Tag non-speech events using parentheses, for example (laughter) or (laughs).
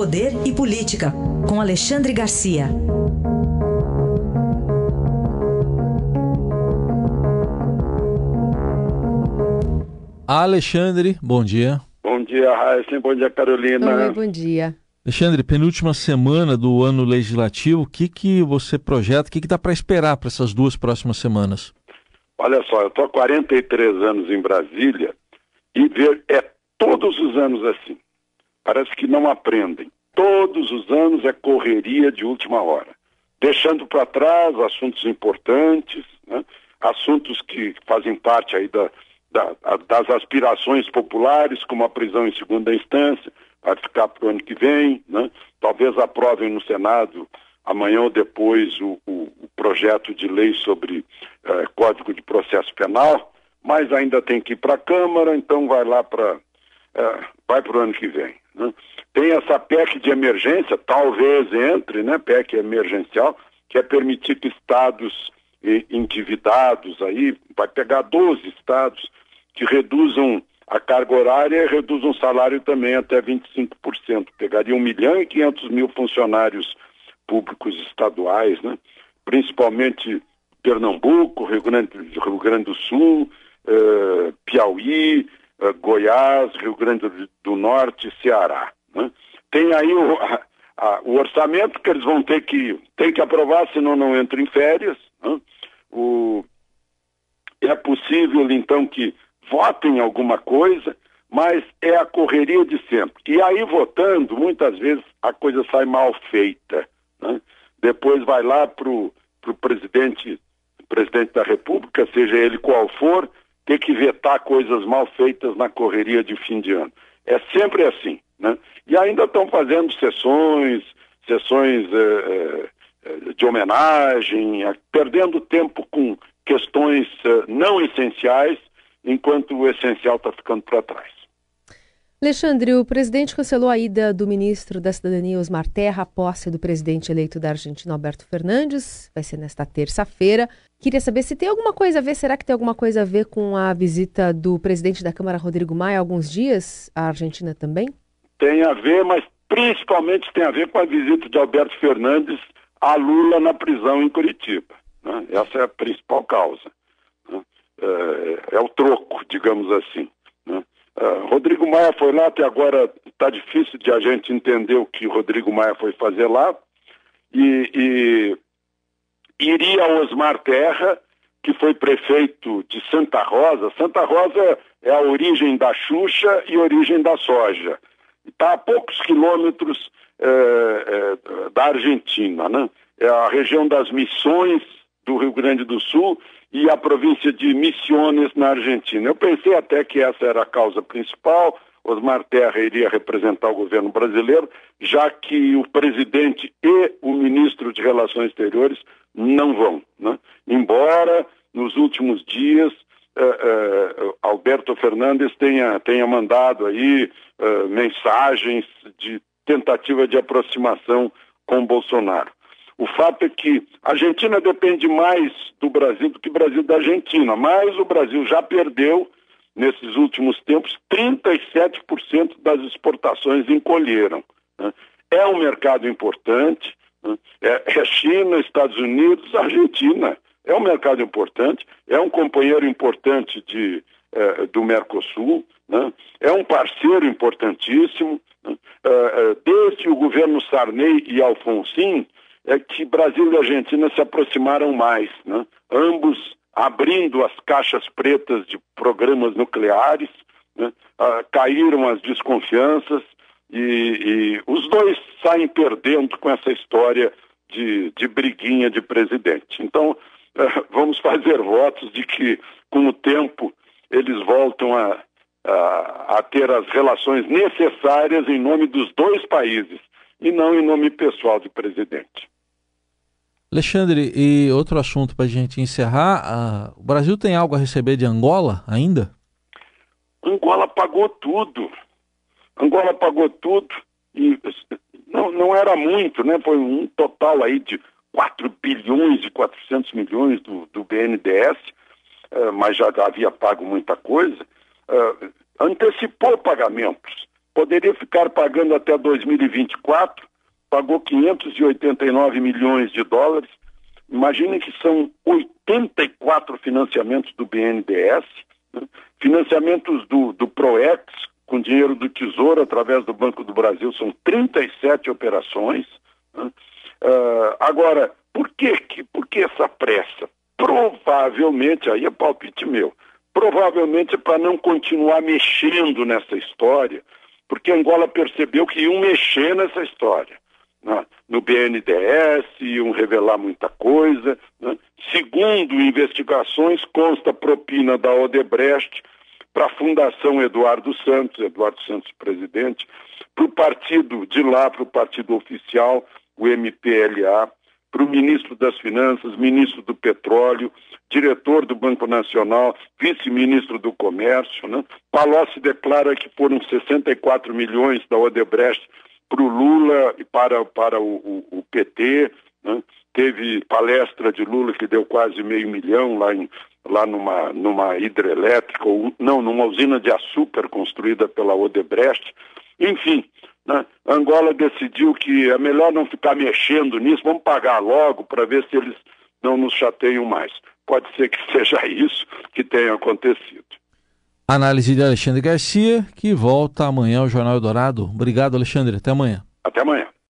Poder e Política, com Alexandre Garcia. Alexandre, bom dia. Bom dia, Raíssa. Bom dia, Carolina. Oi, bom dia. Alexandre, penúltima semana do ano legislativo, o que, que você projeta, o que, que dá para esperar para essas duas próximas semanas? Olha só, eu estou há 43 anos em Brasília e ver é todos os anos assim. Parece que não aprendem. Todos os anos é correria de última hora, deixando para trás assuntos importantes, né? assuntos que fazem parte aí da, da, das aspirações populares, como a prisão em segunda instância, vai ficar para o ano que vem, né? talvez aprovem no Senado amanhã ou depois o, o, o projeto de lei sobre eh, Código de Processo Penal, mas ainda tem que ir para a Câmara, então vai lá para eh, vai para o ano que vem. Né? Tem essa PEC de emergência, talvez entre, né, PEC emergencial, que é permitir que estados endividados aí, vai pegar 12 estados que reduzam a carga horária e reduzam o salário também até 25%. Pegaria 1 milhão e 500 mil funcionários públicos estaduais, né? principalmente Pernambuco, Rio Grande, Rio Grande do Sul, eh, Piauí, eh, Goiás, Rio Grande do Norte e Ceará. Né? Tem aí o, a, a, o, orçamento que eles vão ter que, ter que aprovar, senão não entram em férias. Né? O, é possível, então, que votem alguma coisa, mas é a correria de sempre. E aí, votando, muitas vezes a coisa sai mal feita. Né? Depois vai lá para o presidente, presidente da República, seja ele qual for, ter que vetar coisas mal feitas na correria de fim de ano. É sempre assim. Né? E ainda estão fazendo sessões, sessões é, é, de homenagem, perdendo tempo com questões é, não essenciais enquanto o essencial está ficando para trás. Alexandre, o presidente cancelou a ida do ministro da Cidadania, Osmar Terra, à posse do presidente eleito da Argentina, Alberto Fernandes. Vai ser nesta terça-feira. Queria saber se tem alguma coisa a ver, será que tem alguma coisa a ver com a visita do presidente da Câmara, Rodrigo Maia, há alguns dias à Argentina também? Tem a ver, mas principalmente tem a ver com a visita de Alberto Fernandes a Lula na prisão em Curitiba. Né? Essa é a principal causa é, é o troco, digamos assim. Uh, Rodrigo Maia foi lá, até agora está difícil de a gente entender o que Rodrigo Maia foi fazer lá. E, e iria Osmar Terra, que foi prefeito de Santa Rosa. Santa Rosa é a origem da Xuxa e origem da soja. Está a poucos quilômetros é, é, da Argentina, né? É a região das Missões do Rio Grande do Sul e a província de Misiones, na Argentina. Eu pensei até que essa era a causa principal. Osmar Terra iria representar o governo brasileiro, já que o presidente e o ministro de Relações Exteriores não vão. Né? Embora, nos últimos dias, uh, uh, Alberto Fernandes tenha, tenha mandado aí uh, mensagens de tentativa de aproximação com Bolsonaro. O fato é que a Argentina depende mais do Brasil do que o Brasil da Argentina, mas o Brasil já perdeu, nesses últimos tempos, 37% das exportações encolheram. Né? É um mercado importante, né? é, é China, Estados Unidos, Argentina. É um mercado importante, é um companheiro importante de, é, do Mercosul, né? é um parceiro importantíssimo. Né? É, desde o governo Sarney e Alfonsin, é que Brasil e Argentina se aproximaram mais, né? ambos abrindo as caixas pretas de programas nucleares, né? ah, caíram as desconfianças e, e, os dois saem perdendo com essa história de, de briguinha de presidente. Então, ah, (laughs) vamos fazer votos de que, com o tempo, eles voltam a, a, a ter as relações necessárias em nome dos dois países e não em nome pessoal do presidente. Alexandre, e outro assunto para a gente encerrar: o Brasil tem algo a receber de Angola ainda? Angola pagou tudo. Angola pagou tudo e não, não era muito, né? Foi um total aí de 4 bilhões e 400 milhões do, do BNDES, uh, eh, mas já havia pago muita coisa. Uh, antecipou pagamentos poderia ficar pagando até 2024, pagou 589 milhões de dólares. Imaginem que são 84 financiamentos do BNDES, né? financiamentos do, do PROEX, com dinheiro do Tesouro através do Banco do Brasil, são 37 operações. Né? Uh, agora, por que, que, por que essa pressa? Provavelmente, aí é palpite meu, provavelmente para não continuar mexendo nessa história, porque Angola percebeu que iam mexer nessa história. Né? No BNDES, iam revelar muita coisa. Né? Segundo investigações, consta propina da Odebrecht para a Fundação Eduardo Santos, Eduardo Santos presidente, para o partido de lá, para o partido oficial, o MPLA, para o ministro das Finanças, ministro do Petróleo, diretor do Banco Nacional, vice-ministro do Comércio. Né? Palocci declara que foram 64 milhões da Odebrecht para o Lula e para, para o, o, o PT. Né? Teve palestra de Lula que deu quase meio milhão lá, em, lá numa, numa hidrelétrica, ou não, numa usina de açúcar construída pela Odebrecht. Enfim, né? Angola decidiu que é melhor não ficar mexendo nisso, vamos pagar logo para ver se eles não nos chateiam mais. Pode ser que (laughs) seja isso que tenha acontecido. Análise de Alexandre Garcia, que volta amanhã ao Jornal Eldorado. Obrigado, Alexandre. Até amanhã. Até amanhã.